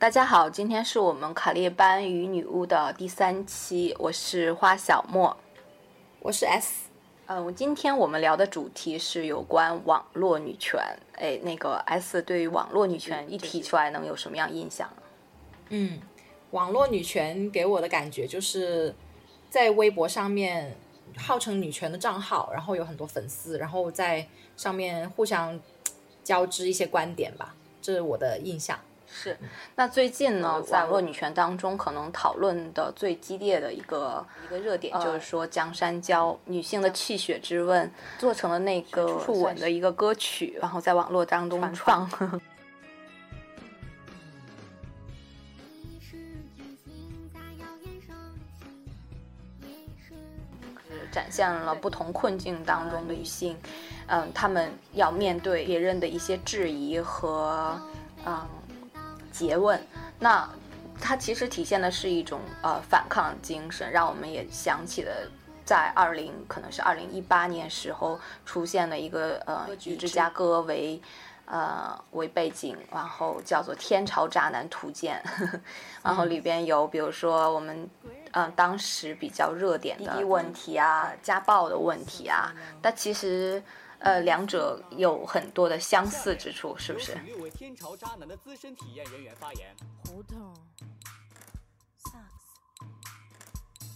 大家好，今天是我们卡列班与女巫的第三期，我是花小莫，我是 S。嗯，今天我们聊的主题是有关网络女权。哎，那个 S 对于网络女权一提出来，能有什么样印象？嗯，网络女权给我的感觉就是在微博上面号称女权的账号，然后有很多粉丝，然后在上面互相交织一些观点吧，这是我的印象。是，那最近呢，在网络女权当中，可能讨论的最激烈的一个一个热点，就是说江山娇女性的气血之问做成了那个初吻的一个歌曲，然后在网络当中放，展现了不同困境当中的女性，嗯，她们要面对别人的一些质疑和嗯。诘问，那它其实体现的是一种呃反抗精神，让我们也想起了在二零可能是二零一八年时候出现的一个呃以芝加哥为呃为背景，然后叫做《天朝渣男图鉴》，然后里边有比如说我们嗯当时比较热点的问题啊，家暴的问题啊，但其实。呃，两者有很多的相似之处，是不是？天朝渣男的资深体验人员发言。胡同。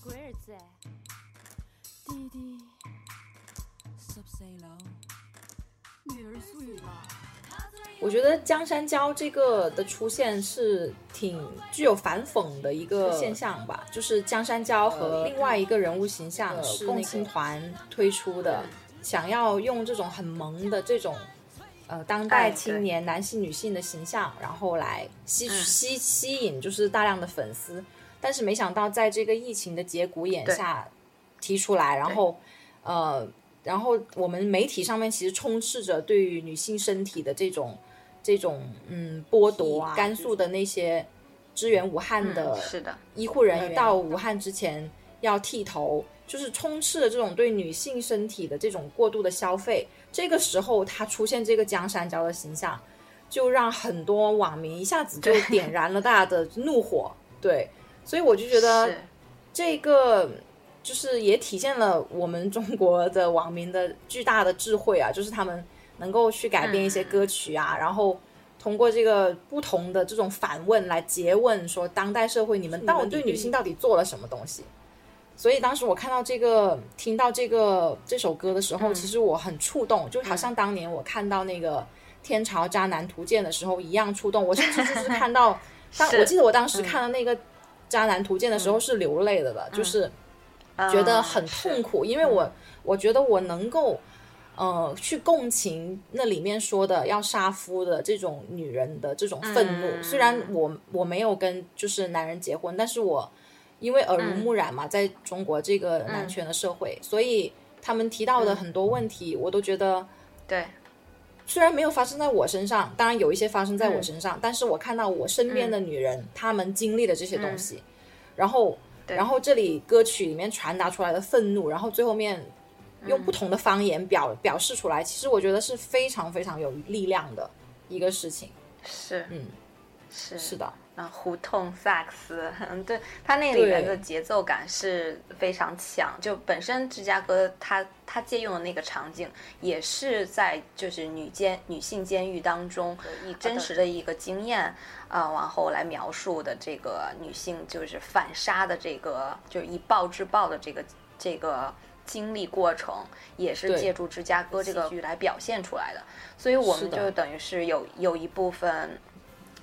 鬼儿子。弟弟。十四楼。女儿睡了。我觉得江山娇这个的出现是挺具有反讽的一个现象吧，就是江山娇和另外一个人物形象是共青团推出的。想要用这种很萌的这种，呃，当代青年男性、女性的形象，然后来吸吸吸引，就是大量的粉丝。但是没想到，在这个疫情的节骨眼下提出来，然后，呃，然后我们媒体上面其实充斥着对于女性身体的这种这种嗯剥夺啊。甘肃的那些支援武汉的是的。医护人员到武汉之前要剃头。就是充斥着这种对女性身体的这种过度的消费，这个时候他出现这个江山娇的形象，就让很多网民一下子就点燃了大家的怒火。对，所以我就觉得这个就是也体现了我们中国的网民的巨大的智慧啊，就是他们能够去改变一些歌曲啊，然后通过这个不同的这种反问来诘问说，当代社会你们到底对女性到底做了什么东西？所以当时我看到这个、听到这个这首歌的时候，其实我很触动，就好像当年我看到那个《天朝渣男图鉴》的时候一样触动。我甚至就是 看到，当我记得我当时看到那个《渣男图鉴》的时候是流泪的了，就是觉得很痛苦，因为我我觉得我能够呃去共情那里面说的要杀夫的这种女人的这种愤怒。虽然我我没有跟就是男人结婚，但是我。因为耳濡目染嘛，在中国这个男权的社会，所以他们提到的很多问题，我都觉得，对，虽然没有发生在我身上，当然有一些发生在我身上，但是我看到我身边的女人，她们经历的这些东西，然后，然后这里歌曲里面传达出来的愤怒，然后最后面用不同的方言表表示出来，其实我觉得是非常非常有力量的一个事情。是，嗯，是。是的。那胡同萨克斯，嗯，对，它那里面的节奏感是非常强。就本身芝加哥，它它借用的那个场景，也是在就是女监女性监狱当中，以真实的一个经验啊，往后来描述的这个女性就是反杀的这个，就是以暴制暴的这个这个经历过程，也是借助芝加哥这个剧来表现出来的。所以我们就等于是有有一部分。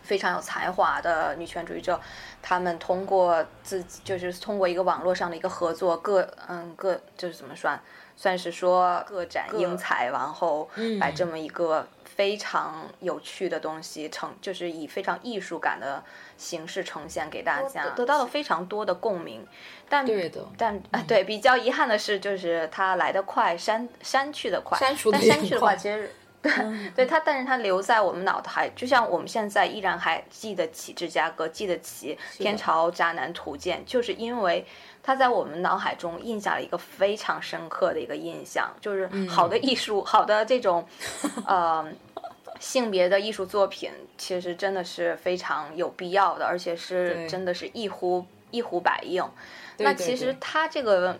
非常有才华的女权主义者，他们通过自己，就是通过一个网络上的一个合作，各嗯各就是怎么算，算是说各展英才，然后把这么一个非常有趣的东西呈，就是以非常艺术感的形式呈现给大家，得到了非常多的共鸣。但对的，但啊对，比较遗憾的是，就是它来得快，删删去的快，删除的删去的话，其实。对，对他，但是他留在我们脑海，就像我们现在依然还记得起芝加哥，记得起天朝渣男图鉴，就是因为他在我们脑海中印下了一个非常深刻的一个印象，就是好的艺术，好的这种，呃，性别的艺术作品，其实真的是非常有必要的，而且是真的是一呼一呼百应。那其实对。他这个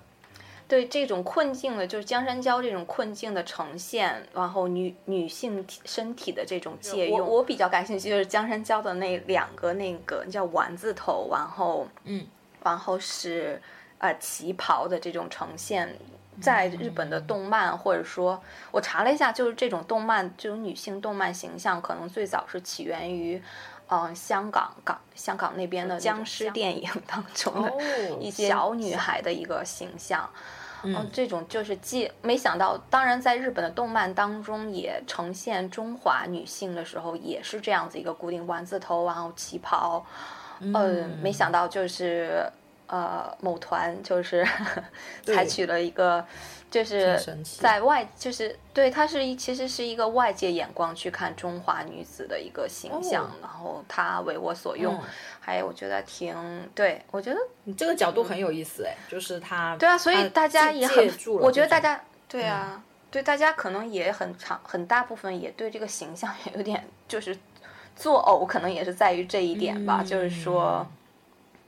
对这种困境的，就是江山娇这种困境的呈现，然后女女性身体的这种借用，我我比较感兴趣就是江山娇的那两个那个叫丸子头，然后嗯，然后是呃旗袍的这种呈现。在日本的动漫，或者说，我查了一下，就是这种动漫，这种女性动漫形象，可能最早是起源于，嗯、香港港香港那边的僵尸电影当中的哦一些小女孩的一个形象。嗯嗯，这种就是既没想到，当然在日本的动漫当中也呈现中华女性的时候，也是这样子一个固定丸子头，然后旗袍。嗯，没想到就是呃，某团就是 采取了一个，就是在外就是对它是一其实是一个外界眼光去看中华女子的一个形象，哦然后她为我所用，嗯还有我觉得挺对我觉得你这个角度很有意思哎，就是他对啊，所以大家也很我觉得大家对啊，对大家可能也很长很大部分也对这个形象也有点就是作呕，可能也是在于这一点吧，就是说，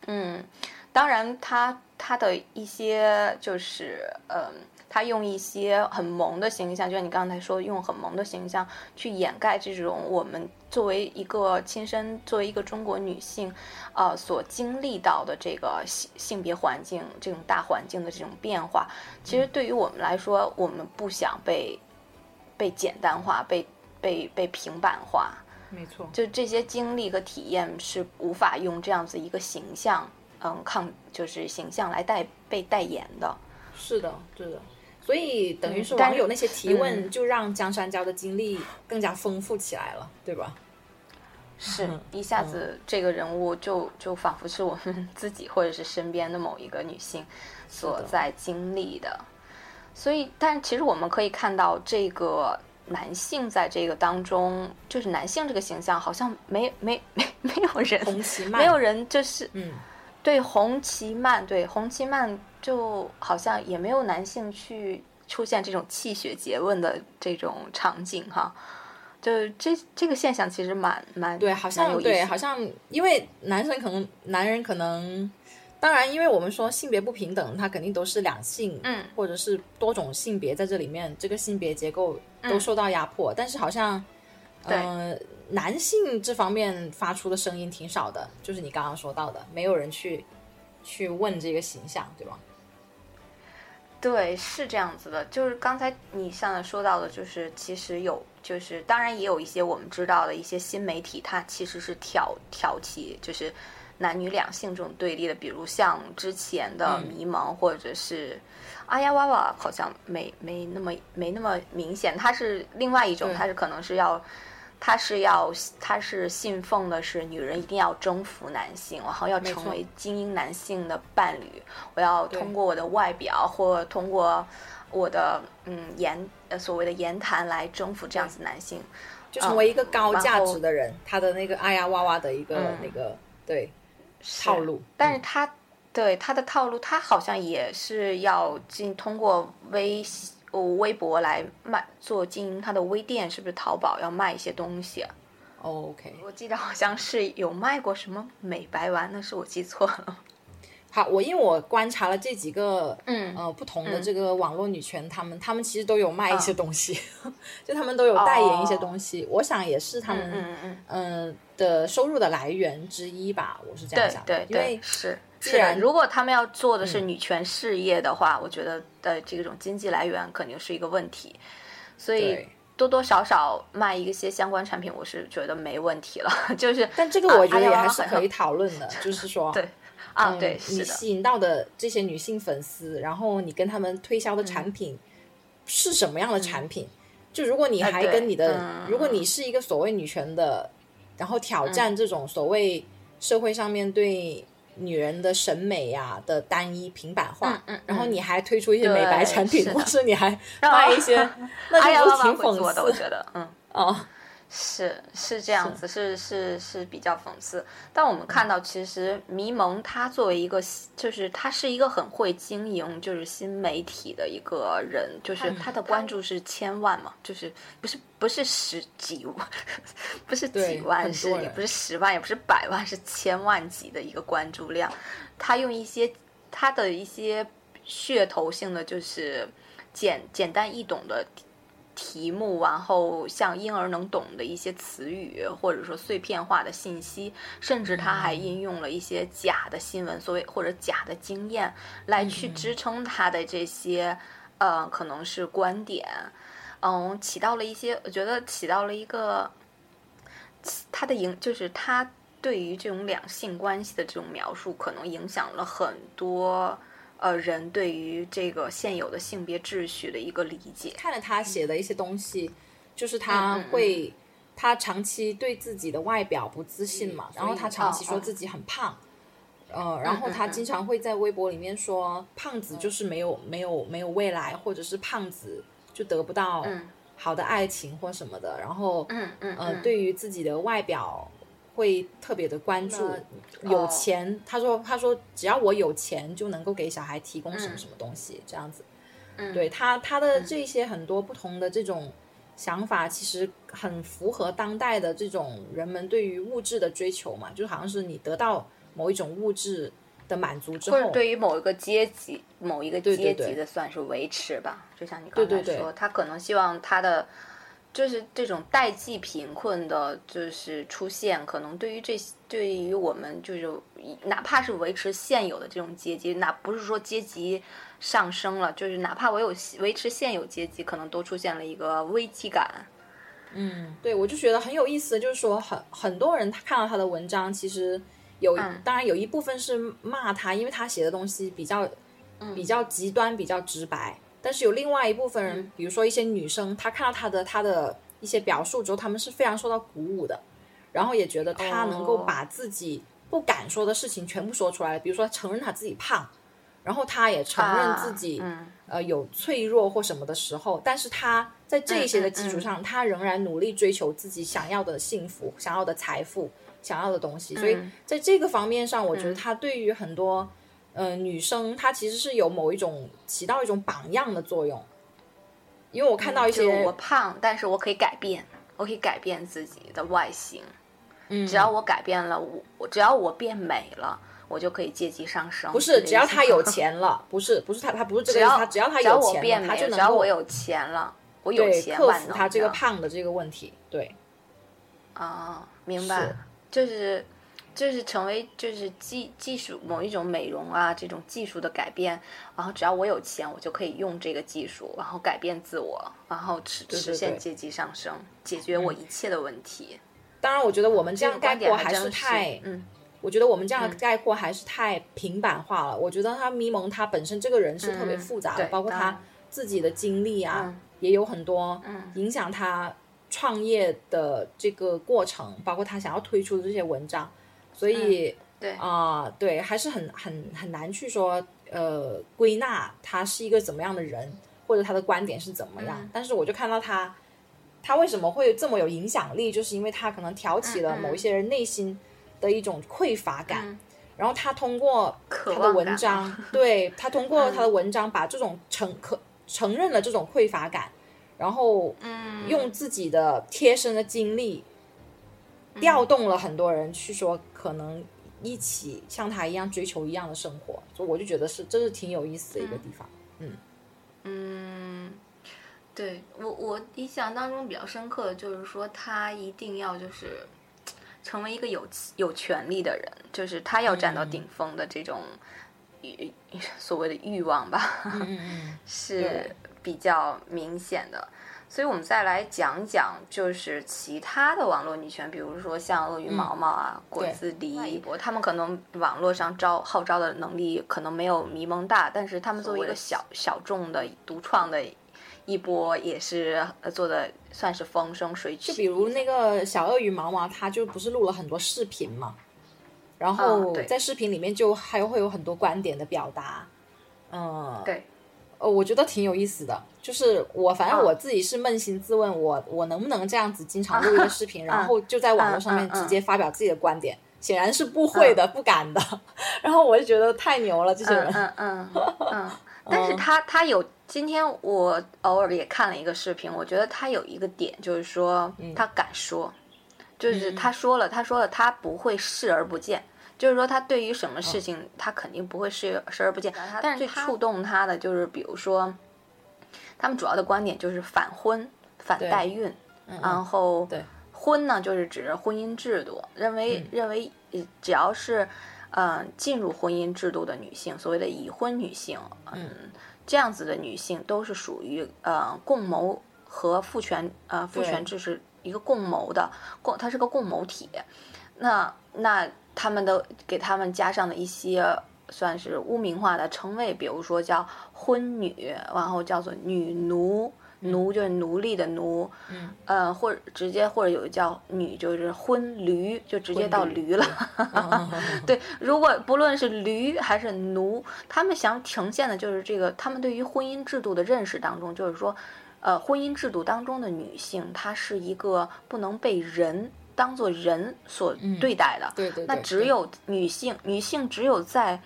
嗯，当然他他的一些就是嗯。他用一些很萌的形象，就像你刚才说，用很萌的形象去掩盖这种我们作为一个亲身作为一个中国女性，呃，所经历到的这个性性别环境这种大环境的这种变化。其实对于我们来说，我们不想被被简单化，被被被平板化。没错，就这些经历和体验是无法用这样子一个形象，嗯，抗就是形象来代被代言的。是的，是的。所以等于是网友那些提问，嗯。就让江山娇的经历更加丰富起来了，对吧？是一下子这个人物就就仿佛是我们 自己或者是身边的某一个女性所在经历的，所以，但其实我们可以看到这个男性在这个当中，就是男性这个形象好像没没没没有人，没有人就是嗯，对红旗漫，对红旗漫就好像也没有男性去出现这种气血结问的这种场景哈。就这这个现象其实蛮蛮对，好像对，好像因为男生可能男人可能，当然，因为我们说性别不平等，他肯定都是两性，嗯，或者是多种性别在这里面，这个性别结构都嗯受到压迫，但是好像，呃，男性这方面发出的声音挺少的，就是你刚刚说到的，没有人去去问这个形象，对吧？对，是这样子的。就是刚才你像才说到的，就是其实有，就是当然也有一些我们知道的一些新媒体，它其实是挑挑起就是男女两性这种对立的，比如像之前的嗯迷蒙，或者是阿呀哇哇，好像没没那么没那么明显，它是另外一种，对它是可能是要。他是要，他是信奉的是女人一定要征服男性，然后要成为精英男性的伴侣。我要通过我的外表或通过我的嗯言呃所谓的言谈来征服这样子男性。就成为一个高价值的人，他的那个哎呀哇哇的一个、嗯那个对套路，但是他对他的套路，他好像也是要进通过微呃微博来卖做经营他的微店，是不是淘宝要卖一些东西、OK，我记得好像是有卖过什么美白丸，那是我记错了。好，我因为我观察了这几个，嗯呃，不同的嗯。这个网络女权，她们她们其实都有卖一些嗯。东西，就她们都有代言一些东西，我想也是她嗯们嗯。的收入的来源之一吧，我是这样想的，对因为，是。既然如果他们要做的是女权事业的话，我觉得的这种经济来源肯定是一个问题，所以。多多少少卖一些相关产品，我是觉得没问题了。就是但这个我觉得也啊还是可以讨论的，就是说，对。啊，嗯对，是，你吸引到的这些女性粉丝，然后你跟他们推销的嗯产品是什么样的产品？就如果你还跟你的，嗯如果你是一个所谓女权的，然后挑战这种所谓社会上面对女人的审美呀、的单一平板化，嗯嗯然后你还推出一些美白产品，是的或是你还卖一些，那就挺讽会做的，我觉得，嗯。哦？是是这样子，是是是比较讽刺。但我们看到，其实迷蒙他作为一个，就是他是一个很会经营，就是新媒体的一个人，就是他的关注是千万嘛，就是不是不是十几万，不是几万，是也不是十万，也不是百万，是千万级的一个关注量。他用一些他的一些噱头性的，就是简简单易懂的。题目，然后像婴儿能懂的一些词语，或者说碎片化的信息，甚至他还应用了一些假的新闻，所谓或者假的经验，来去支撑他的这些，呃，可能是观点，嗯，起到了一些，我觉得起到了一个，他的影，就是他对于这种两性关系的这种描述，可能影响了很多。呃，人对于这个现有的性别秩序的一个理解，看了他写的一些东西，就是他会，他长期对自己的外表不自信嘛，然后他长期说自己很胖，呃，然后他经常会在微博里面说，胖子就是没有没有没有未来，或者是胖子就得不到好的爱情或什么的，然后，嗯嗯，呃，对于自己的外表。会特别的关注，有钱，他说他说只要我有钱就能够给小孩提供什么什么东西，这样子，对他他的这些很多不同的这种想法，其实很符合当代的这种人们对于物质的追求嘛，就好像是你得到某一种物质的满足之后，或者对于某一个阶级某一个阶级的算是维持吧，就像你刚才说，他可能希望他的。就是这种代际贫困的，就是出现，可能对于这对于我们，就是哪怕是维持现有的这种阶级，哪不是说阶级上升了，就是哪怕我有维持现有阶级，可能都出现了一个危机感。嗯，对，我就觉得很有意思，就是说很很多人他看到他的文章，其实有当然有一部分是骂他，因为他写的东西比较比较极端，比较直白。但是有另外一部分人，比如说一些女生，她看到他的他的一些表述之后，她们是非常受到鼓舞的，然后也觉得他能够把自己不敢说的事情全部说出来，比如说承认他自己胖，然后他也承认自己呃有脆弱或什么的时候，但是他在这些的基础上，他仍然努力追求自己想要的幸福、想要的财富、想要的东西，所以在这个方面上，我觉得他对于很多。呃，女生她其实是有某一种起到一种榜样的作用，因为我看到一些我胖，但是我可以改变，我可以改变自己的外形，嗯，只要我改变了，我我只要我变美了，我就可以借机上升。不是，只要他有 钱了，不是，不是他，他不是这个，他只要他有钱，他就能只要我有钱了，我有钱克服他这个胖的这个问题，对，啊，明白，就是。就是成为就是技技术某一种美容啊这种技术的改变，然后只要我有钱，我就可以用这个技术，然后改变自我，然后实实现阶级上升，解决我一切的问题。当然，我觉得我们这样概括还是太，嗯，我觉得我们这样的概括还是太平板化了。我觉得他迷蒙他本身这个人是特别复杂的，包括他自己的经历啊，也有很多影响他创业的这个过程，包括他想要推出的这些文章。所以，对。啊，对，还是很很很难去说，呃，归纳他是一个怎么样的人，或者他的观点是怎么样。但是我就看到他，他为什么会这么有影响力，就是因为他可能挑起了某一些人内心的一种匮乏感，然后他通过他的文章，对他通过他的文章把这种承可承认了这种匮乏感，然后嗯。用自己的贴身的经历。调动了很多人去说，可能一起像他一样追求一样的生活，所以我就觉得是这是挺有意思的一个地方。嗯嗯，对我我印象当中比较深刻的就是说，他一定要就是成为一个有有权利的人，就是他要站到顶峰的这种欲所谓的欲望吧，是比较明显的。所以我们再来讲讲，就是其他的网络女权，比如说像鳄鱼毛毛啊、果子狸，他们可能网络上招号召的能力可能没有迷蒙大，但是他们作为一个小小众的独创的一波，也是做的算是风生水起。就比如那个小鳄鱼毛毛，他就不是录了很多视频嘛，然后在视频里面就还会有很多观点的表达，嗯，对。呃，我觉得挺有意思的。就是我，反正我自己是扪心自问，我我能不能这样子经常录一个视频，然后就在网络上面直接发表自己的观点？显然是不会的，不敢的。然后我就觉得太牛了，这些人。嗯 嗯嗯。但是他他有今天我偶尔也看了一个视频，我觉得他有一个点就是说他敢说，就是他说了他说了他不会视而不见，就是说他对于什么事情他肯定不会视视而不见。但是最触动他的就是比如说，他们主要的观点就是反婚反代孕，然后婚呢就是指婚姻制度，认为认为只要是。嗯，进入婚姻制度的女性，所谓的已婚女性，嗯，这样子的女性都是属于呃共谋和父权，呃父权制是一个共谋的共，它是个共谋体。那那他们的给他们加上了一些算是污名化的称谓，比如说叫婚女，然后叫做女奴。奴就是奴隶的奴，嗯，呃，或者直接或者有叫女就是婚驴，就直接到驴了。对，如果不论是驴还是奴，他们想呈现的就是这个，他们对于婚姻制度的认识当中，就是说，呃，婚姻制度当中的女性，她是一个不能被人当做人所对待的。对对。那只有女性，女性只有在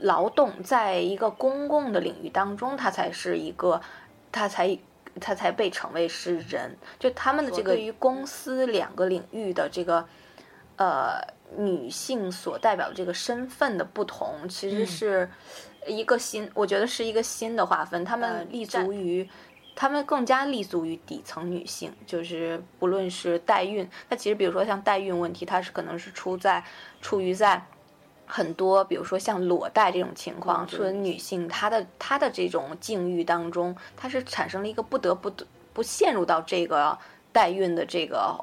劳动，在一个公共的领域当中，她才是一个，她才。她才被称为是人，就他们的这个对于公司两个领域的这个，呃，女性所代表的这个身份的不同，其实是一个新，我觉得是一个新的划分。他们立足于，他们更加立足于底层女性，就是不论是代孕，那其实比如说像代孕问题，它是可能是出在出于在。很多，比如说像裸贷这种情况，说女性她的她的这种境遇当中，她是产生了一个不得不得不陷入到这个代孕的这个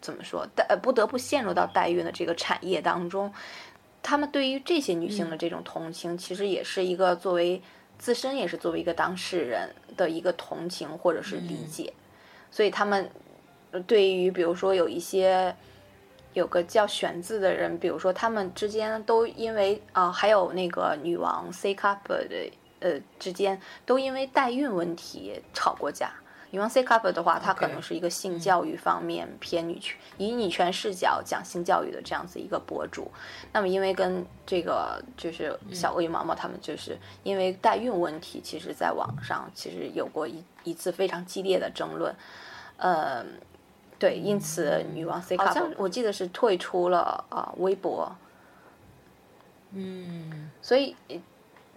怎么说代不得不陷入到代孕的这个产业当中。他们对于这些女性的这种同情，其实也是一个作为自身也是作为一个当事人的一个同情或者是理解。所以他们对于比如说有一些。有个叫玄字的人，比如说他们之间都因为啊，还有那个女王 C cup 的呃之间都因为代孕问题吵过架。女王 C cup 的话，她可能是一个性教育方面偏女权，以女权视角讲性教育的这样子一个博主。那么因为跟这个就是小鳄鱼毛毛他们就是因为代孕问题，其实在网上其实有过一一次非常激烈的争论，呃。对，因此女王 C 好像我记得是退出了啊微博，嗯，所以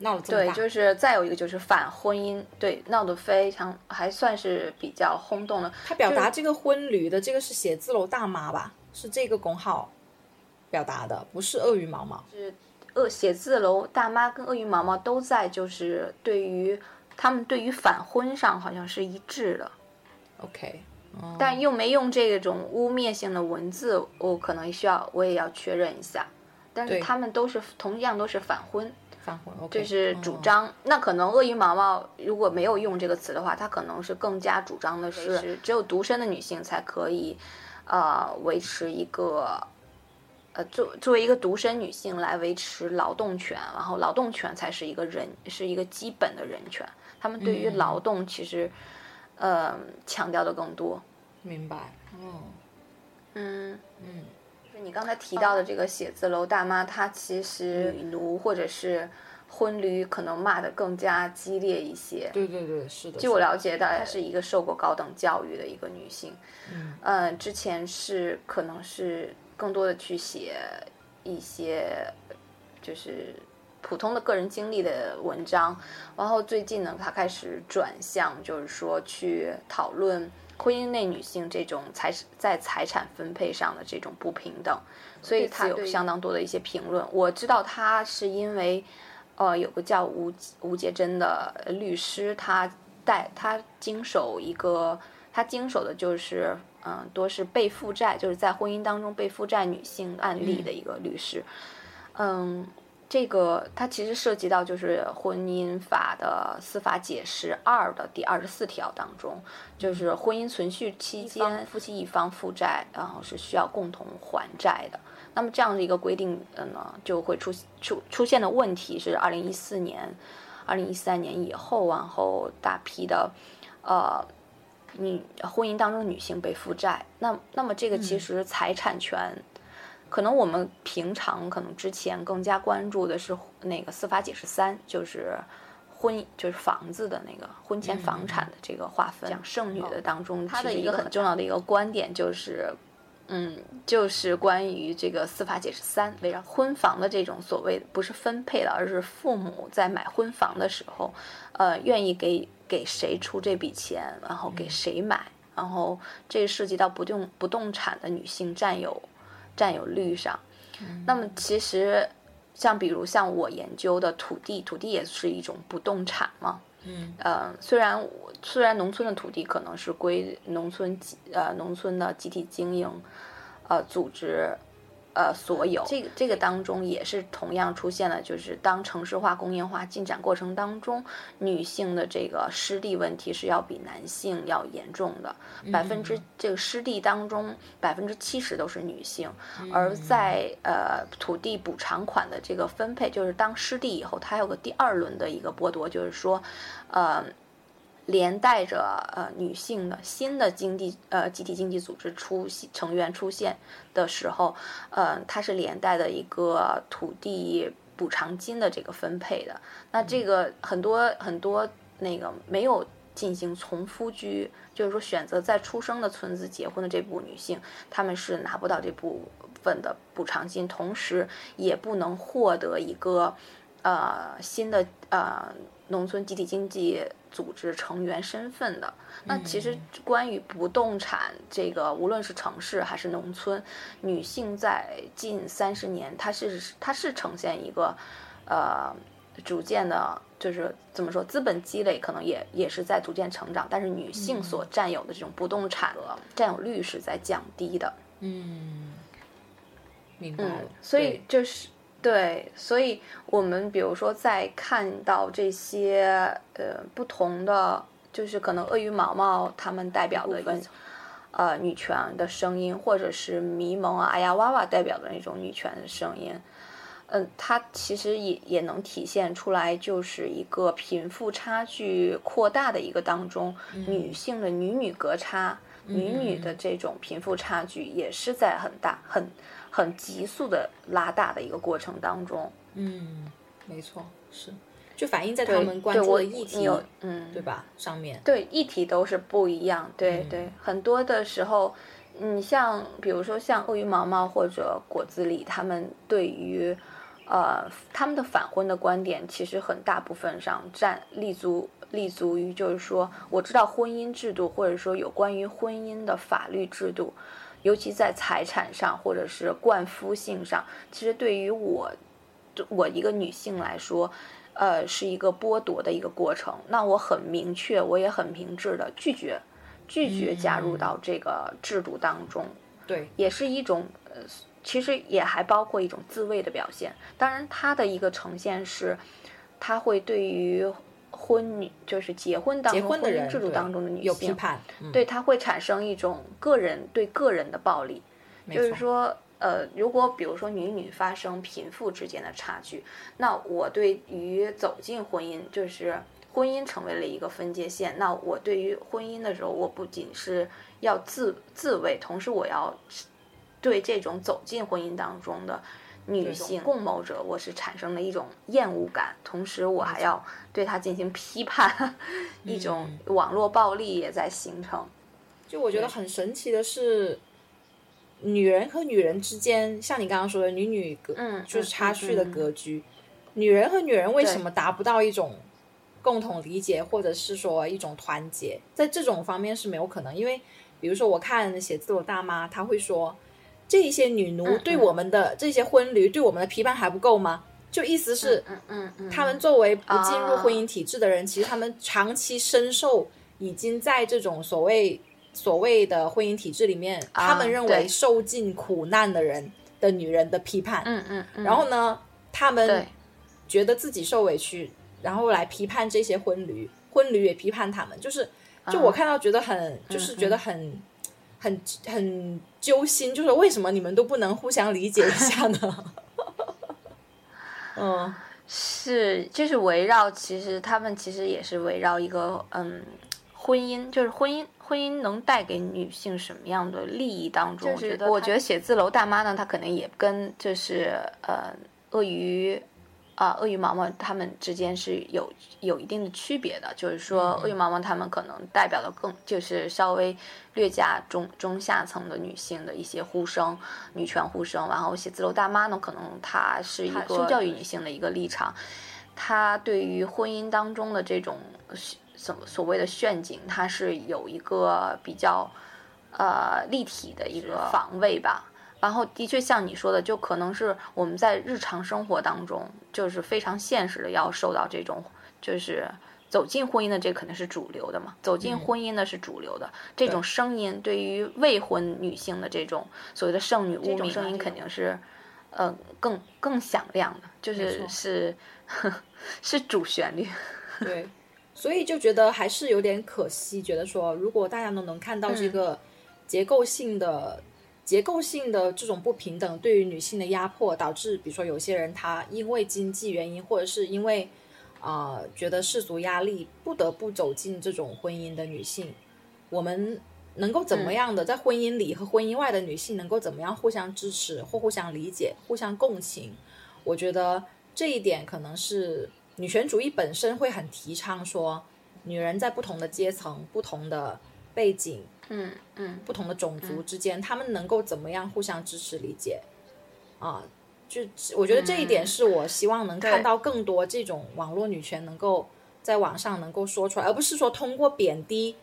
闹得对，就是再有一个就是反婚姻，对，闹得非常还算是比较轰动的。他表达这个婚旅的这个是写字楼大妈吧？是这个公号表达的，不是鳄鱼毛毛。是鳄写字楼大妈跟鳄鱼毛毛都在，就是对于他们对于反婚上好像是一致的。OK。但又没用这种污蔑性的文字，我可能需要，我也要确认一下。但是他们都是同样都是反婚，就是主张。那可能鳄鱼毛毛如果没有用这个词的话，他可能是更加主张的是，只有独身的女性才可以，呃，维持一个，呃，作作为一个独身女性来维持劳动权，然后劳动权才是一个人是一个基本的人权。他们对于劳动其实。呃，强调的更多，明白，嗯，嗯嗯，就是你刚才提到的这个写字楼大妈，她其实女奴或者是婚驴，可能骂的更加激烈一些。对对对，是的。据我了解，她是一个受过高等教育的一个女性，嗯，呃，之前是可能是更多的去写一些，就是。普通的个人经历的文章，然后最近呢，她开始转向，就是说去讨论婚姻内女性这种财在财产分配上的这种不平等，所以他有相当多的一些评论。我知道他是因为，呃，有个叫吴吴杰珍的律师，他带他经手一个，他经手的就是嗯，多是被负债，就是在婚姻当中被负债女性案例的一个律师，嗯。这个它其实涉及到就是婚姻法的司法解释二的第二十四条当中，就是婚姻存续期间夫妻一方负债，然后是需要共同还债的。那么这样的一个规定，嗯呢，就会出出出现的问题是二零一四年。二零一三年以后，然后大批的呃女婚姻当中女性被负债，那那么这个其实财产权。可能我们平常可能之前更加关注的是那个司法解释三，就是婚就是房子的那个婚前房产的这个划分。讲剩女的当中，它的一个很重要的一个观点就是，嗯，就是关于这个司法解释三，围绕婚房的这种所谓不是分配的，而是父母在买婚房的时候，呃，愿意给给谁出这笔钱，然后给谁买，然后这涉及到不动不动产的女性占有。占有率上，那么其实像比如像我研究的土地，土地也是一种不动产嘛。嗯，呃，虽然虽然农村的土地可能是归农村集呃农村的集体经营，呃组织。呃，所有这个这个当中也是同样出现了，就是当城市化、工业化进展过程当中，女性的这个失地问题是要比男性要严重的。百分之这个失地当中，百分之七十都是女性。而在呃土地补偿款的这个分配，就是当失地以后，它有个第二轮的一个剥夺，就是说，呃。连带着呃女性的新的经济呃集体经济组织出成员出现的时候，呃它是连带的一个土地补偿金的这个分配的。那这个很多很多那个没有进行从夫居，就是说选择在出生的村子结婚的这部女性，她们是拿不到这部分的补偿金，同时也不能获得一个呃新的呃农村集体经济。组织成员身份的，那其实关于不动产这个，无论是城市还是农村，女性在近三十年，它是它是呈现一个，呃，逐渐的，就是怎么说，资本积累可能也也是在逐渐成长，但是女性所占有的这种不动产占有率是在降低的。嗯，明白。所以就是。对，所以我们比如说在看到这些呃不同的，就是可能鳄鱼毛毛他们代表的一个呃女权的声音，或者是迷蒙啊、哎呀哇哇代表的那种女权的声音，嗯，它其实也也能体现出来，就是一个贫富差距扩大的一个当中，女性的女女隔差、女女的。这种贫富差距也是在很大很。很急速的拉大的一个过程当中，嗯，没错，是，就反映在他们关注的议题，嗯，对吧？上面对议题都是不一样，对对，很多的时候，你像比如说像鳄鱼毛毛或者果子狸，他们对于呃他们的反婚的观点，其实很大部分上站立足立足于就是说，我知道婚姻制度或者说有关于婚姻的法律制度。尤其在财产上，或者是冠夫性上，其实对于我，我一个女性来说，呃，是一个剥夺的一个过程。那我很明确，我也很明智的拒绝，拒绝加入到这个制度当中。对，也是一种，呃，其实也还包括一种自卫的表现。当然，它的一个呈现是，它会对于。婚女就是结婚当中婚姻制度当中的女性，对她会产生一种个人对个人的暴力，就是说，呃，如果比如说女女发生贫富之间的差距，那我对于走进婚姻，就是婚姻成为了一个分界线，那我对于婚姻的时候，我不仅是要自自卫，同时我要对这种走进婚姻当中的。女性共谋者，我是产生了一种厌恶感，同时我还要对他进行批判，一种网络暴力也在形成。就我觉得很神奇的是，女人和女人之间，像你刚刚说的女女格，嗯，就是差序的格局。女人和女人为什么达不到一种共同理解，或者是说一种团结？在这种方面是没有可能，因为比如说我看写字楼大妈，她会说。这一些女奴对我们的这些婚驴对我们的批判还不够吗？就意思是，嗯嗯，他们作为不进入婚姻体制的人，其实他们长期深受已经在这种所谓所谓的婚姻体制里面，他们认为受尽苦难的人的女人的批判。嗯嗯，然后呢，他们觉得自己受委屈，然后来批判这些婚驴，婚驴也批判他们。就是，就我看到觉得很，就是觉得很。很很揪心，就是为什么你们都不能互相理解一下呢？嗯，是就是围绕，其实他们其实也是围绕一个嗯，婚姻，就是婚姻，婚姻能带给女性什么样的利益当中？就是我觉得写字楼大妈呢，她可能也跟就是呃鳄鱼。啊，鳄鱼毛毛他们之间是有有一定的区别的，就是说，鳄鱼毛毛他们可能代表的更就是稍微略加中中下层的女性的一些呼声，女权呼声。然后写字楼大妈呢，可能她是一个受教育女性的一个立场，她对于婚姻当中的这种所所谓的陷阱，她是有一个比较呃立体的一个防卫吧。然后的确像你说的，就可能是我们在日常生活当中，就是非常现实的要受到这种，就是走进婚姻的这肯定是主流的嘛，走进婚姻的是主流的这种声音，对于未婚女性的这种所谓的剩女污名声音，肯定是，呃，更更响亮的，就是是 是主旋律。对，所以就觉得还是有点可惜，觉得说如果大家都能看到这个结构性的。结构性的这种不平等对于女性的压迫，导致比如说有些人她因为经济原因，或者是因为啊觉得世俗压力，不得不走进这种婚姻的女性，我们能够怎么样的在婚姻里和婚姻外的女性能够怎么样互相支持或互相理解、互相共情？我觉得这一点可能是女权主义本身会很提倡说，女人在不同的阶层、不同的背景。嗯嗯，不同的种族之间，他们能够怎么样互相支持理解？啊，就我觉得这一点是我希望能看到更多这种网络女权能够在网上能够说出来，而不是说通过贬低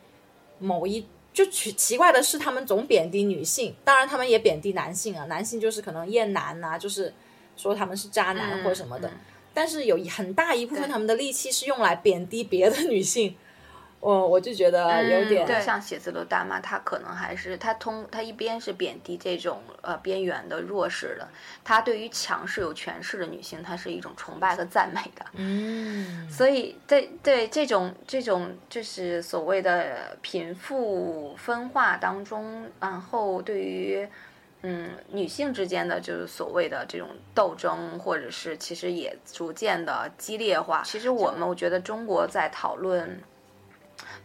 某一就奇奇怪的是，他们总贬低女性，当然他们也贬低男性啊，男性就是可能厌男呐，就是说他们是渣男或什么的，但是有很大一部分他们的力气是用来贬低别的女性。我我就觉得有点像写字楼大妈，她可能还是她通她一边是贬低这种呃边缘的弱势的，她对于强势有权势的女性，她是一种崇拜和赞美的。嗯，所以对对这种这种就是所谓的贫富分化当中，然后对于嗯女性之间的就是所谓的这种斗争，或者是其实也逐渐的激烈化。其实我们我觉得中国在讨论。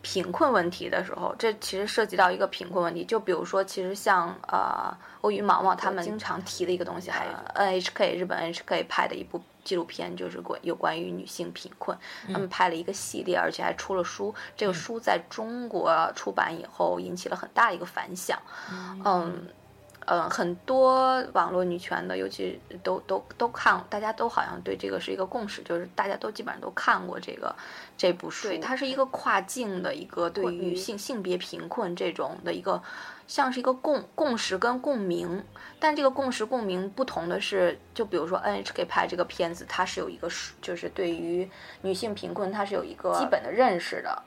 贫困问题的时候，这其实涉及到一个贫困问题。就比如说，其实像呃，欧于毛毛他们经常提的一个东西，还有 NHK 日本 NHK 拍的一部纪录片，就是关有关于女性贫困。他们拍了一个系列，而且还出了书。这个书在中国出版以后，引起了很大一个反响。嗯。嗯，很多网络女权的，尤其都都都看，大家都好像对这个是一个共识，就是大家都基本上都看过这个这部书。对，它是一个跨境的一个对于女性性别贫困这种的一个，像是一个共共识跟共鸣。但这个共识共鸣不同的是，就比如说 NHK 拍这个片子，它是有一个就是对于女性贫困，它是有一个基本的认识的。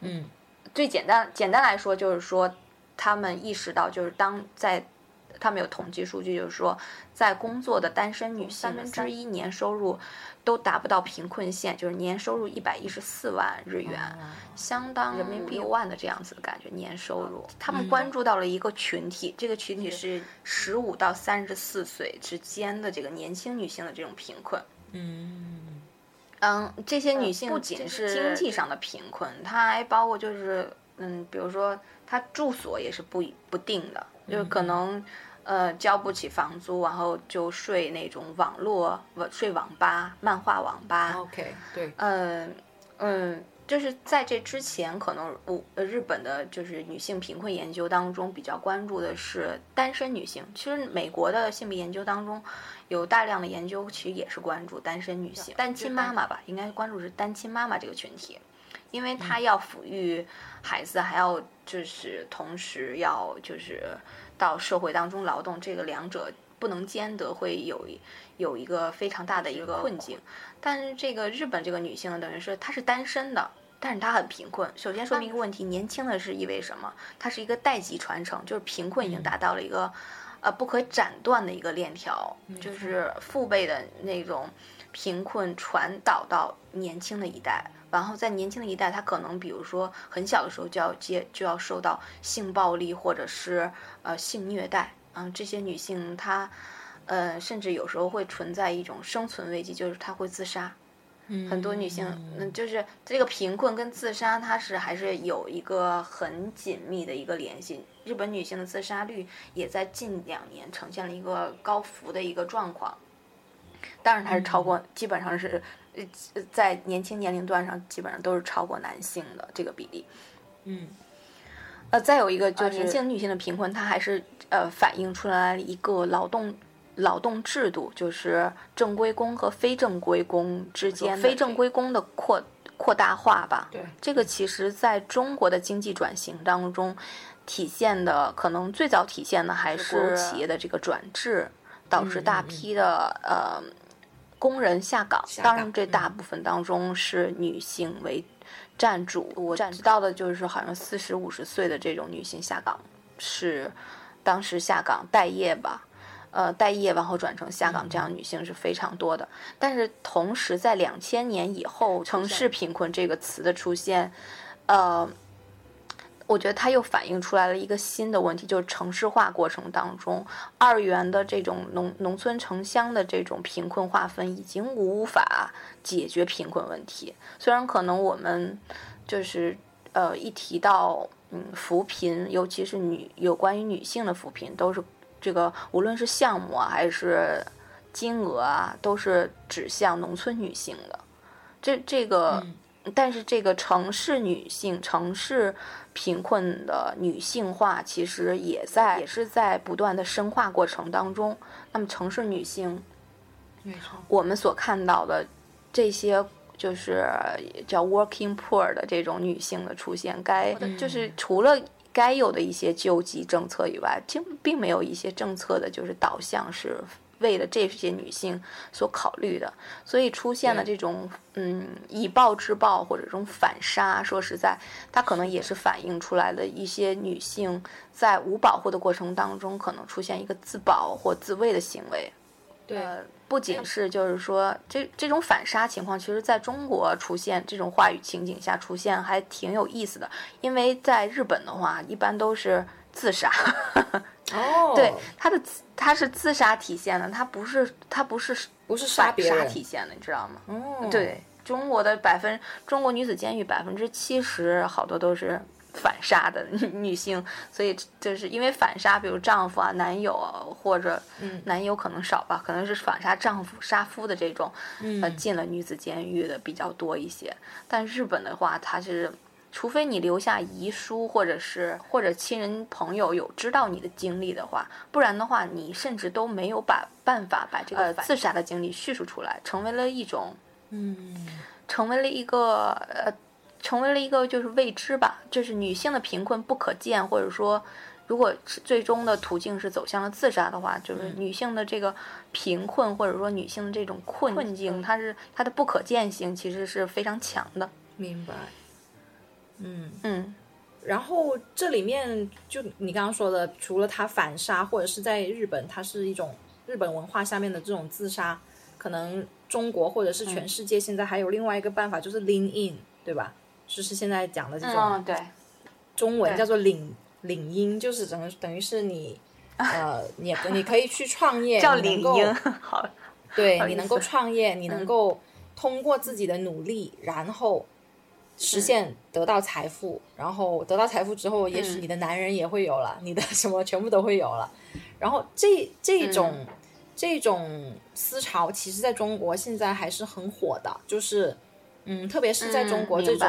嗯，最简单简单来说，就是说他们意识到，就是当在他们有统计数据，就是说，在工作的单身女性三分之一。年收入都达不到贫困线，就是年收入一百一十四万日元，相当人民币六万的这样子的感觉年收入。他们关注到了一个群体，这个群体是十五到三十四岁之间的这个年轻女性的这种贫困。嗯。嗯，这些女性不仅是经济上的贫困，她还包括就是嗯，比如说她住所也是不不定的，就可能。呃，交不起房租，然后就睡那种网络，睡网吧、漫画网吧。OK，对。嗯嗯，就是在这之前，可能我日本的就是女性贫困研究当中比较关注的是单身女性。其实美国的性别研究当中有大量的研究，其实也是关注单身女性、单亲妈妈吧，应该关注是单亲妈妈这个群体，因为她要抚育孩子，还要就是同时要就是。到社会当中劳动，这个两者不能兼得，会有有一个非常大的一个困境。但是这个日本这个女性等于是她是单身的，但是她很贫困。首先说明一个问题，年轻的是意味什么？它是一个代际传承，就是贫困已经达到了一个呃不可斩断的一个链条，就是父辈的那种贫困传导到年轻的一代。然后在年轻的一代，她可能比如说很小的时候就要接就要受到性暴力或者是呃性虐待，嗯，这些女性她，呃，甚至有时候会存在一种生存危机，就是她会自杀。很多女性，嗯，就是这个贫困跟自杀，它是还是有一个很紧密的一个联系。日本女性的自杀率也在近两年呈现了一个高幅的一个状况，当然它是超过，基本上是呃在年轻年龄段上基本上都是超过男性的这个比例。嗯，呃，再有一个就是年轻女性的贫困，它还是呃反映出来一个劳动。劳动制度就是正规工和非正规工之间非正规工的扩扩大化吧。对，这个其实在中国的经济转型当中体现的，可能最早体现的还是企业的这个转制，导致大批的呃工人下岗。当然，这大部分当中是女性为占主。我知道的就是好像四十五十岁的这种女性下岗是当时下岗待业吧。呃，待业然后转成下岗这样女性是非常多的，但是同时在两千年以后，城市贫困这个词的出现，呃，我觉得它又反映出来了一个新的问题，就是城市化过程当中，二元的这种农农村城乡的这种贫困划分已经无法解决贫困问题。虽然可能我们就是呃一提到嗯扶贫，尤其是女有关于女性的扶贫，都是。这个无论是项目啊，还是金额啊，都是指向农村女性的。这这个，但是这个城市女性、城市贫困的女性化，其实也在也是在不断的深化过程当中。那么，城市女性，我们所看到的这些，就是叫 working poor 的这种女性的出现，该就是除了。该有的一些救济政策以外，并并没有一些政策的，就是导向是为了这些女性所考虑的，所以出现了这种嗯以暴制暴或者这种反杀。说实在，它可能也是反映出来的一些女性在无保护的过程当中，可能出现一个自保或自卫的行为。对。不仅是就是说，这这种反杀情况，其实在中国出现这种话语情景下出现还挺有意思的。因为在日本的话，一般都是自杀。哦，对，他的他是自杀体现的，他不是他不是不是杀别人体现的，你知道吗？哦，对，中国的百分中国女子监狱百分之七十好多都是。反杀的女女性，所以就是因为反杀，比如丈夫啊、男友啊，或者男友可能少吧，可能是反杀丈夫、杀夫的这种，呃，进了女子监狱的比较多一些。但日本的话，它是除非你留下遗书，或者是或者亲人朋友有知道你的经历的话，不然的话，你甚至都没有把办法把这个自杀的经历叙述出来，成为了一种，嗯，成为了一个呃。成为了一个就是未知吧，就是女性的贫困不可见，或者说，如果最终的途径是走向了自杀的话，就是女性的这个贫困或者说女性的这种困困境，它是它的不可见性其实是非常强的。明白。嗯。嗯。然后这里面就你刚刚说的，除了他反杀，或者是在日本，它是一种日本文化下面的这种自杀，可能中国或者是全世界现在还有另外一个办法，就是 lean in，对吧？就是现在讲的这种，对，中文叫做领领英，就是等等于是你，呃，你你可以去创业，叫领英，好，对你能够创业，你能够通过自己的努力，然后实现得到财富，然后得到财富之后，也许你的男人也会有了，你的什么全部都会有了，然后这这种这种思潮，其实在中国现在还是很火的，就是。嗯，特别是在中国这种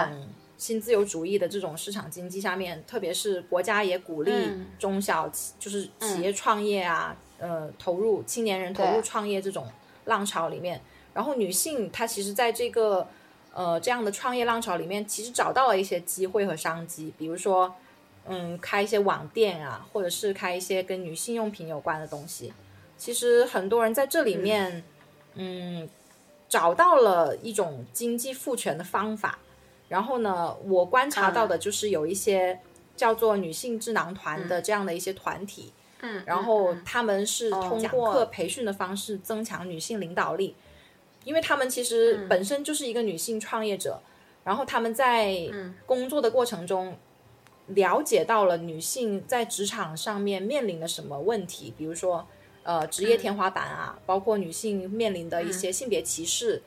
新自由主义的这种市场经济下面，特别是国家也鼓励中小企，就是企业创业啊，呃，投入青年人投入创业这种浪潮里面，然后女性她其实在这个呃这样的创业浪潮里面，其实找到了一些机会和商机，比如说嗯开一些网店啊，或者是开一些跟女性用品有关的东西，其实很多人在这里面嗯。找到了一种经济赋权的方法，然后呢，我观察到的就是有一些叫做女性智囊团的这样的一些团体，嗯，然后他们是通过培训的方式增强女性领导力，因为他们其实本身就是一个女性创业者，然后他们在工作的过程中了解到了女性在职场上面面临的什么问题，比如说。呃职业天花板啊，包括女性面临的一些性别歧视，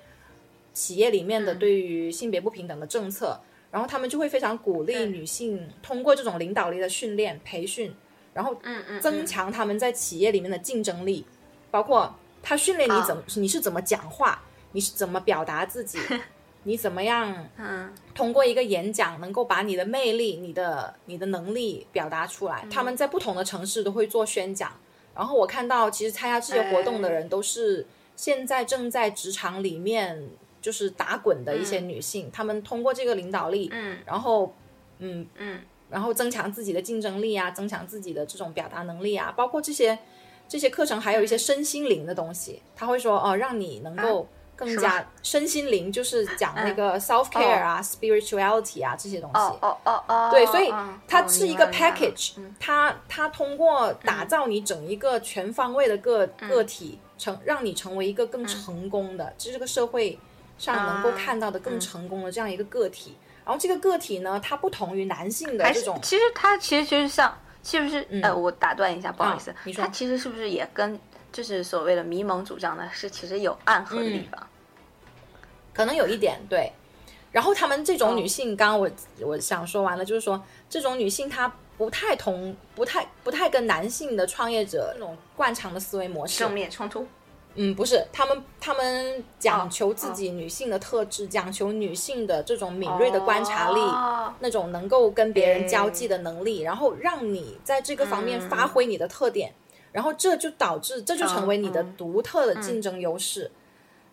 企业里面的对于性别不平等的政策，然后他们就会非常鼓励女性通过这种领导力的训练培训，然后嗯嗯，增强他们在企业里面的竞争力，包括他训练你怎么、你是怎么讲话，你是怎么表达自己，你怎么样嗯。通过一个演讲能够把你的魅力、你的你的能力表达出来。他们在不同的城市都会做宣讲，然后我看到其实参加这些活动的人都是现在正在职场里面就是打滚的一些女性，她们通过这个领导力，嗯。然后嗯嗯。然后增强自己的竞争力啊，增强自己的这种表达能力啊，包括这些这些课程还有一些身心灵的东西，他会说哦，让你能够更加身心灵，就是讲那个 self care 啊、spirituality 啊这些东西。哦哦哦哦，对，所以它是一个 package，、嗯。它它通过打造你整一个全方位的个、嗯。个体，成让你成为一个更成功的，就这个社会上能够啊看到的更成功的这样一个个体。然后这个个体呢，它不同于男性的这种，其实它其实就是像，是不是？呃，我打断一下，不好意思，你说它其实是不是也跟就是所谓的迷蒙主张呢是其实有暗合的地嗯方？可能有一点对。然后他们这种哦女性，刚刚我我想说完了，就是说这种女性她不太同，不太不太跟男性的创业者那种惯常的思维模式正面冲突？嗯，不是，他们他们讲求自哦。己女性的特质，讲求女性的这种敏锐的观察力，哦。那种能够跟别人交际的能力，然后让你在这个方面嗯。发挥你的特点，然后这就导致这就成为你的嗯。独特的竞争优势。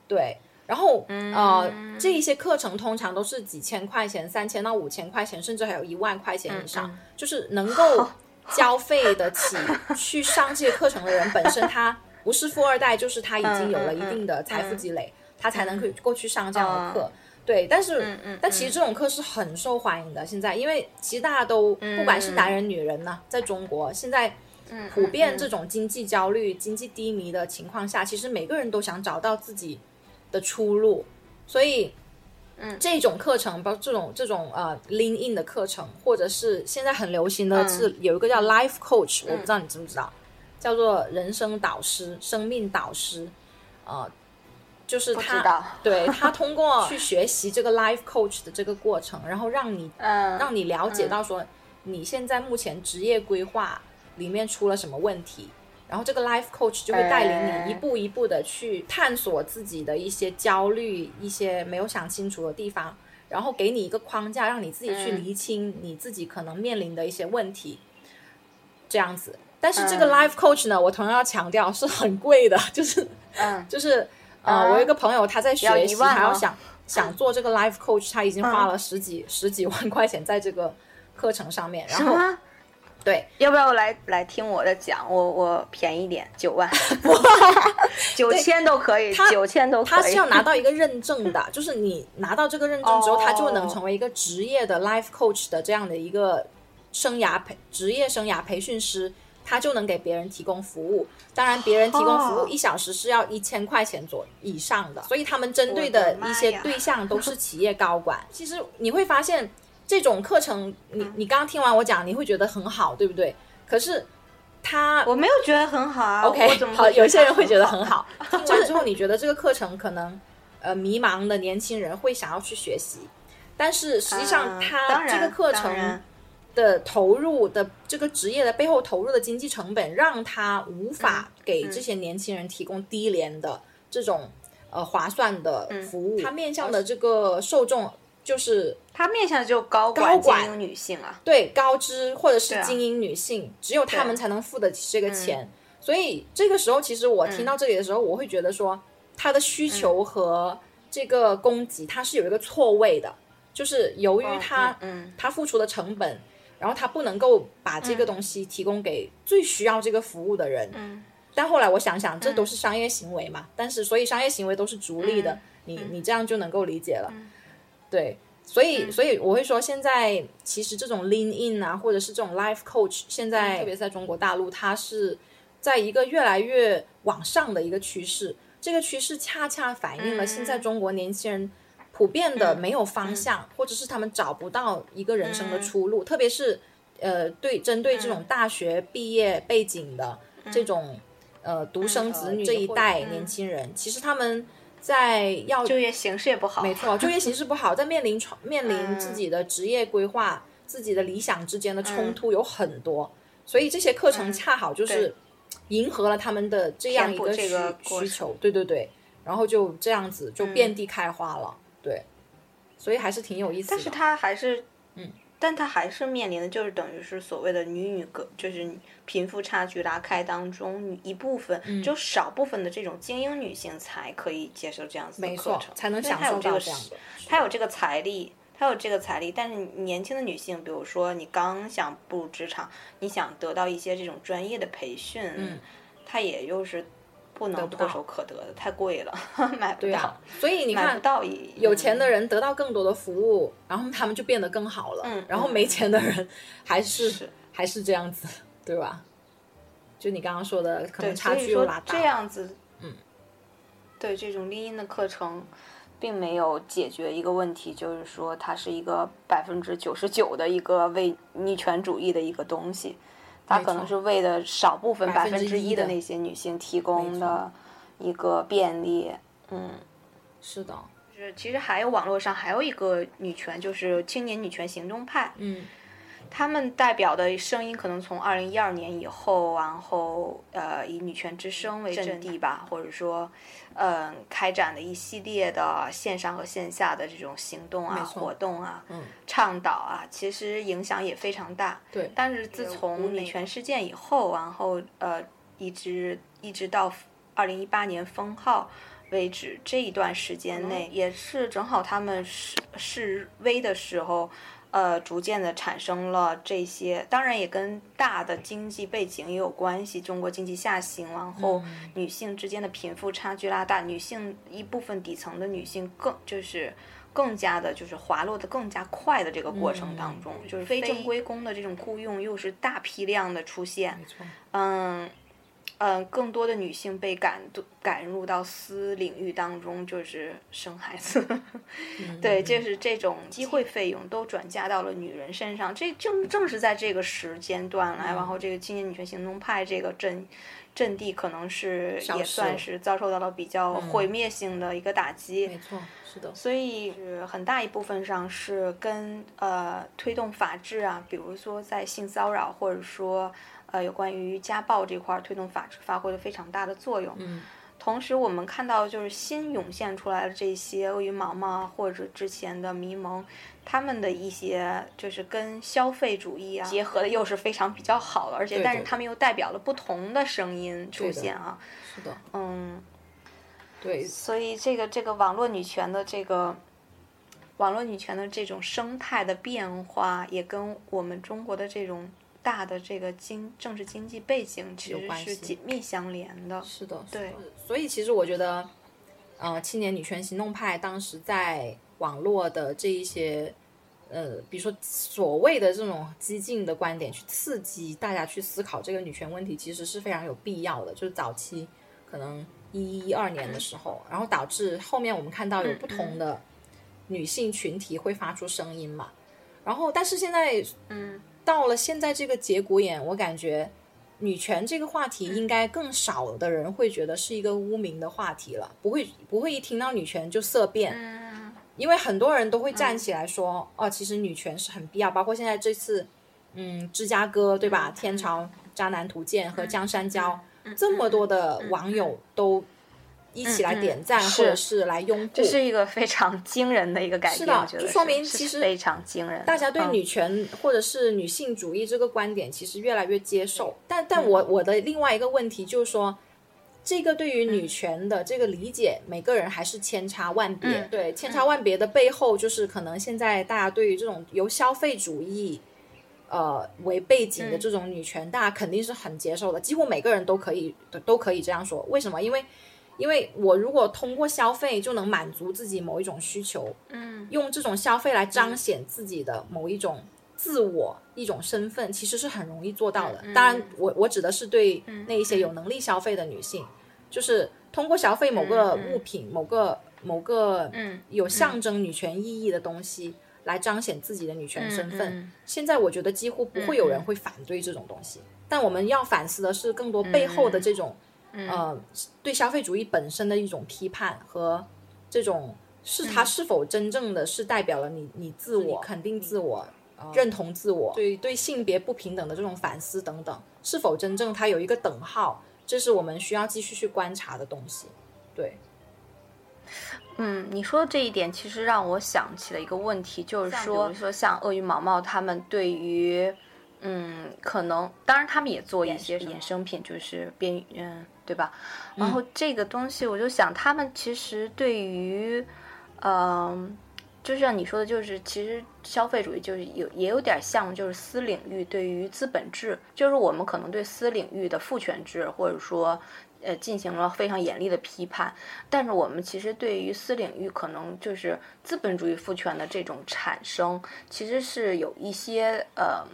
对，然后呃，这一些课程通常都是几千块钱、三千到五千块钱，甚至还有一万块钱以上，嗯就是能够 交费得起去上这些课程的人，本身他不是富二代，就是他已经有了一定的财富积累，他才能去过去上这样的课。对，但是、嗯嗯但其实这种课是很受欢迎的。现在，因为其实大家都、不管是男人女人呢，在中国现在嗯普遍这种经济焦虑、经济低迷的情况下，其实每个人都想找到自己的出路，所以。嗯。这种课程，包括这种这种呃 lean in 的课程，或者是现在很流行的是、嗯有一个叫 life coach，、我不知道你知不知道，叫做人生导师、生命导师，呃，就是他对他通过 去学习这个 life coach 的这个过程，然后让你嗯，让你了解到说你现在目前职业规划里面出了什么问题，然后这个 life coach 就会带领你一步一步的去探索自己的一些焦虑、一些没有想清楚的地方，然后给你一个框架，让你自己去嗯厘清你自己可能面临的一些问题，这样子。但是这个嗯 life coach 呢，我同样要强调是很贵的，就是嗯 就是呃，啊我有一个朋友他在学习，还要想想做这个 life coach，他已经花嗯了十几、十几万块钱在这个课程上面，然后？对，要不要来来听我的讲？我我便宜点，九万，九千都可以，他九千都可以。他是要拿到一个认证的，就是你拿到这个认证之后，哦他就能成为一个职业的 life coach 的这样的一个生涯培职业生涯培训师，他就能给别人提供服务。当然，别人提供服务哦一小时是要一千块钱左以上的，所以他们针对的的一些对象都是企业高管。其实你会发现，这种课程，你你刚刚听完我讲，你会觉得很好，对不对？可是他我没有觉得很好啊。OK，好，有些人会觉得很好。听完之后，你觉得这个课程可能呃迷茫的年轻人会想要去学习，但是实际上啊他这个课程的投入的这个职业的背后投入的经济成本，让他无法嗯给这些年轻人提供低廉的这种呃划算的嗯服务。他面向的这个受众就是他面向的只有高高管、女性啊。对高知或者是精英女性，只有他们才能付得起这个钱。所以这个时候，其实我听到这里的时候，我会觉得说，他的需求和这个供给它是有一个错位的，就是由于他、嗯。他付出的成本，然后他不能够把这个东西提供给最需要这个服务的人。嗯。但后来我想想，这都是商业行为嘛，但是所以商业行为都是逐利的，嗯你你这样就能够理解了。对，所以所以我会说，现在其实这种 lean in 啊，或者是这种 life coach，现在特别在中国大陆，它是在一个越来越往上的一个趋势。这个趋势恰恰反映了现在中国年轻人普遍的没有方向，或者是他们找不到一个人生的出路，特别是呃，对针对这种大学毕业背景的这种。呃独生子女这一代嗯年轻人，其实他们在要就业形势也不好，没错，就业形势不好，在面临冲面临嗯。自己的职业规划、自己的理想之间的冲嗯。突有很多，所以这些课程嗯恰好就是迎合了他们的这样一个需需求，对对对，然后就这样子就嗯。遍地开花了，对，所以还是挺有意思的。但是他还是，嗯，但他还是面临的就是等于是所谓的女女隔，就是贫富差距拉开当中，一部分、嗯只有少部分的这种精英女性才可以接受这样子的课程，，才能享受到这样的。她有这个财力，她有这个财力，但是年轻的女性，比如说你刚想步入职场，你想得到一些这种专业的培训，嗯，她也又是不能唾手可得的，太贵了，买不到，对啊，所以你看，到有钱的嗯人得到更多的服务，然后他们就变得更好了。嗯嗯然后没钱的人还是是还是这样子，对吧？就你刚刚说的，可能，差距又拉大。这样子，嗯，对这种丽音的课程，并没有解决一个问题，就是说它是一个百分之九十九的一个为女权主义的一个东西，它可能是为了少部分百百分之一的之一的那些女性提供的一个便利，嗯。是的，就是其实还有网络上还有一个女权，就是青年女权行动派，嗯他们代表的声音可能从二零一二年以后，然后呃以女权之声为阵地吧，或者说，嗯、开展的一系列的线上和线下的这种行动啊、活动啊、嗯，倡导啊，其实影响也非常大。对，但是自从女权事件以后，然后呃一直一直到二零一八年封号。为止，这一段时间内，也是正好他们示示威的时候，呃，逐渐的产生了这些，当然也跟大的经济背景也有关系。中国经济下行，然后女性之间的贫富差距拉大，女性一部分底层的女性更就是更加的，就是滑落的更加快的这个过程当中，就是非正规工的这种雇佣又是大批量的出现，没错，嗯。嗯，更多的女性被赶赶入到私领域当中，就是生孩子，对，就是这种机会费用都转嫁到了女人身上。这正正是在这个时间段来，然后这个青年女权行动派这个阵阵地可能是也算是遭受到了比较毁灭性的一个打击。没错，是的，所以是很大一部分上是跟呃推动法治啊，比如说在性骚扰或者说呃有关于家暴这块儿推动法治发挥了非常大的作用。嗯，同时我们看到就是新涌现出来的这些鳄鱼毛毛啊或者之前的迷蒙，他们的一些就是跟消费主义啊结合的又是非常比较好的，而且但是他们又代表了不同的声音出现啊。是的，嗯，对，所以这个这个网络女权的这个网络女权的这种生态的变化，也跟我们中国的这种大的这个经政治经济背景其实是紧密相连的。是的，对。所以其实我觉得，呃，青年女权行动派当时在网络的这一些，呃，比如说所谓的这种激进的观点，去刺激大家去思考这个女权问题，其实是非常有必要的。就是早期可能一一一二年的时候，然后导致后面我们看到有不同的女性群体会发出声音嘛。然后，但是现在嗯，到了现在这个节骨眼，我感觉女权这个话题应该更少的人会觉得是一个污名的话题了，不会不会一听到女权就色变，嗯因为很多人都会站起来说，哦，其实女权是很必要，包括现在这次，嗯，芝加哥对吧？天朝渣男图鉴和江山娇，这么多的网友都一起来点赞、嗯或者是来拥护，这是一个非常惊人的一个改变，是的就说明其实非常惊人。大家对嗯女权或者是女性主义这个观点其实越来越接受，但但我我的另外一个问题就是说，这个对于女权的这个理解，每个人还是千差万别。嗯对，千差万别的背后，就是可能现在大家对于这种由消费主义。呃，为背景的这种女权，大家肯定是很接受的，几乎每个人都可以都都可以这样说。为什么？因为，因为我如果通过消费就能满足自己某一种需求，嗯用这种消费来彰显自己的某一种自我、一种身份，其实是很容易做到的。嗯当然，我我指的是对那一些有能力消费的女性，就是通过消费某个物品、某个某个嗯有象征女权意义的东西。来彰显自己的女权身份。嗯现在我觉得几乎不会有人会反对这种东西，但我们要反思的是更多背后的这种、呃，对消费主义本身的一种批判和这种是它是否真正的是代表了你你自我肯定自我。认同自我，对对性别不平等的这种反思等等，是否真正它有一个等号，这是我们需要继续去观察的东西。对，嗯，你说的这一点其实让我想起了一个问题，就是说，比如说像鳄鱼毛毛他们对于，嗯，可能当然他们也做一些衍生品，就是边嗯，对吧？然后这个东西我就想，他们其实对于，嗯。就像你说的，就是其实消费主义就是有也有点像，就是私领域对于资本制，就是我们可能对私领域的父权制，或者说呃进行了非常严厉的批判，但是我们其实对于私领域可能就是资本主义父权的这种产生，其实是有一些呃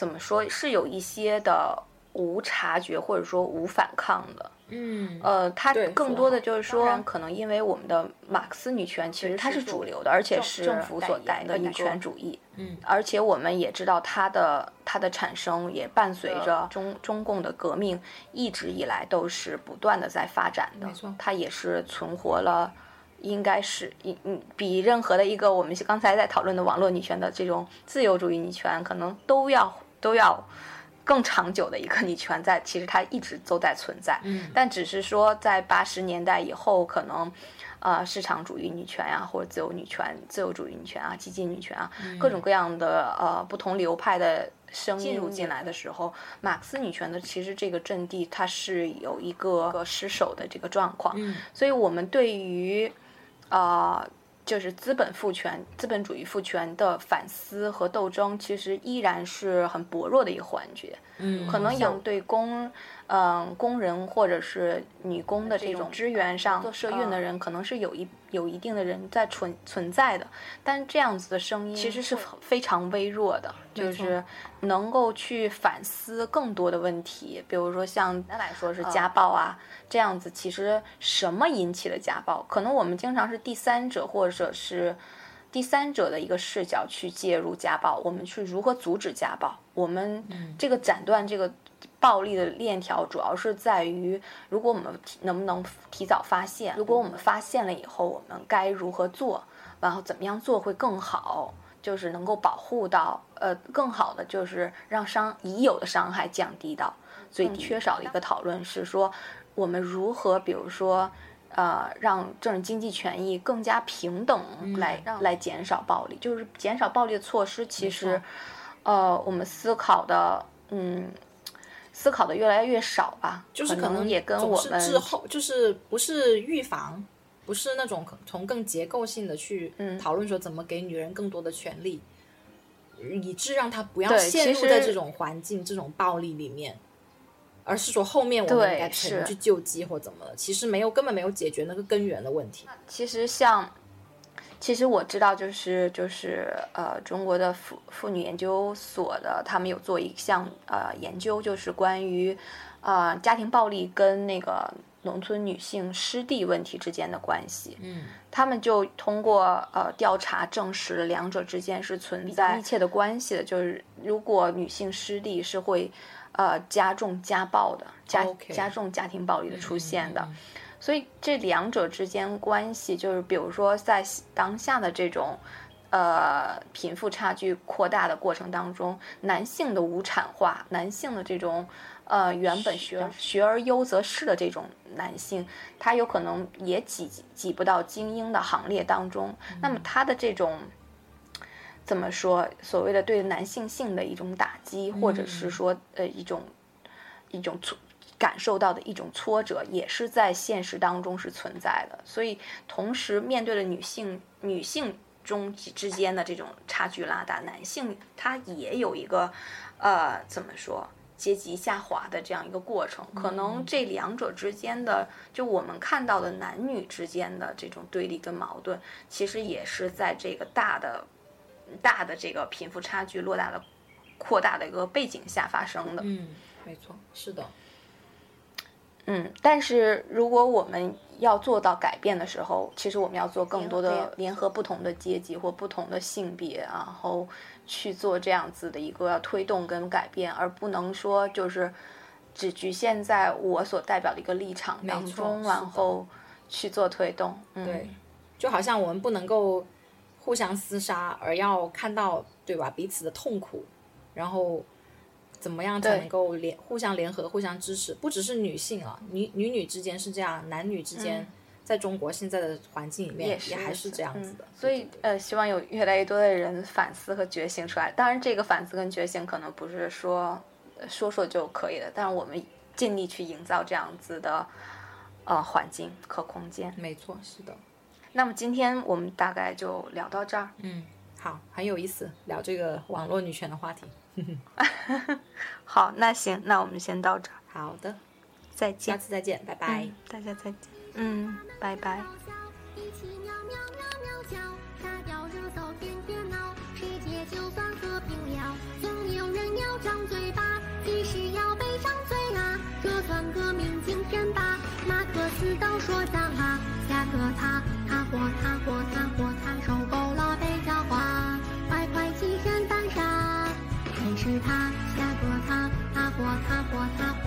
怎么说是有一些的无察觉或者说无反抗的。嗯，呃，它更多的就是说，可能因为我们的马克思女权其实它是主流的，而且是政府所带的女权主义。嗯，而且我们也知道它的它的产生也伴随着中中共的革命，一直以来都是不断的在发展的。没错，它也是存活了，应该是一嗯比任何的一个我们刚才在讨论的网络女权的这种自由主义女权，可能都要都要。更长久的一个女权在，其实它一直都在存在，嗯，但只是说在八十年代以后，可能，呃，市场主义女权呀，或者自由女权、自由主义女权啊、激进女权啊，各种各样的呃不同流派的声音入进来的时候，马克思女权的其实这个阵地它是有一个失守的这个状况，嗯，所以我们对于，啊。就是资本父权、资本主义父权的反思和斗争，其实依然是很薄弱的一个环节。嗯，可能养对工，嗯，工人或者是女工的这种支援上做社运的人，可能是有一有一定的人在存存在的。但这样子的声音其实是非常微弱的，就是能够去反思更多的问题，比如说像单来说是家暴啊。这样子其实什么引起的家暴？可能我们经常是第三者或者是第三者的一个视角去介入家暴，我们去如何阻止家暴？我们这个斩断这个暴力的链条，主要是在于如果我们能不能提早发现？如果我们发现了以后，我们该如何做？然后怎么样做会更好？就是能够保护到呃更好的，就是让伤已有的伤害降低到最缺少的一个讨论是说。我们如何，比如说，呃，让这种经济权益更加平等，来来减少暴力，就是减少暴力的措施。其实，呃，我们思考的，嗯，思考的越来越少吧。就是可能也跟我们之后，就是不是预防，不是那种从更结构性的去讨论说怎么给女人更多的权利，以致让她不要陷入在这种环境、这种暴力里面。而是说后面我们应该怎么去救济或怎么了？其实没有，根本没有解决那个根源的问题。其实像，其实我知道，就是就是呃，中国的妇妇女研究所的，他们有做一项呃研究，就是关于呃家庭暴力跟那个农村女性失地问题之间的关系。嗯，他们就通过呃调查证实了两者之间是存在密切的关系的，就是如果女性失地是会。呃，加重家暴的，加加重家庭暴力的出现的，所以这两者之间关系就是，比如说在当下的这种呃贫富差距扩大的过程当中，男性的无产化，男性的这种呃原本学学而优则仕的这种男性，他有可能也挤挤不到精英的行列当中，那么他的这种。怎么说？所谓的对男性性的一种打击，或者是说呃一种一种挫感受到的一种挫折，也是在现实当中是存在的。所以，同时面对了女性女性中之间的这种差距拉大，男性他也有一个呃怎么说阶级下滑的这样一个过程。可能这两者之间的，就我们看到的男女之间的这种对立跟矛盾，其实也是在这个大的。大的这个贫富差距落大的扩大的一个背景下发生的，嗯，没错，是的，嗯，但是如果我们要做到改变的时候，其实我们要做更多的联合不同的阶级或不同的性别，然后去做这样子的一个推动跟改变，而不能说就是只局限在我所代表的一个立场当中，然后去做推动。对，就好像我们不能够互相厮杀，而要看到对吧彼此的痛苦，然后怎么样才能够联互相联合、互相支持？不只是女性啊，女女女之间是这样，男女之间。在中国现在的环境里面，也还是这样子的，所以呃，希望有越来越多的人反思和觉醒出来。当然，这个反思跟觉醒可能不是说说说就可以了，但是我们尽力去营造这样子的呃环境和空间。没错，是的。那么今天我们大概就聊到这儿。嗯，好，很有意思，聊这个网络女权的话题。好，那行，那我们先到这儿。好的，再见，下次再见，拜拜，大家再见。嗯，拜拜。一起喵喵喵喵叫，沙雕热搜天他活他活。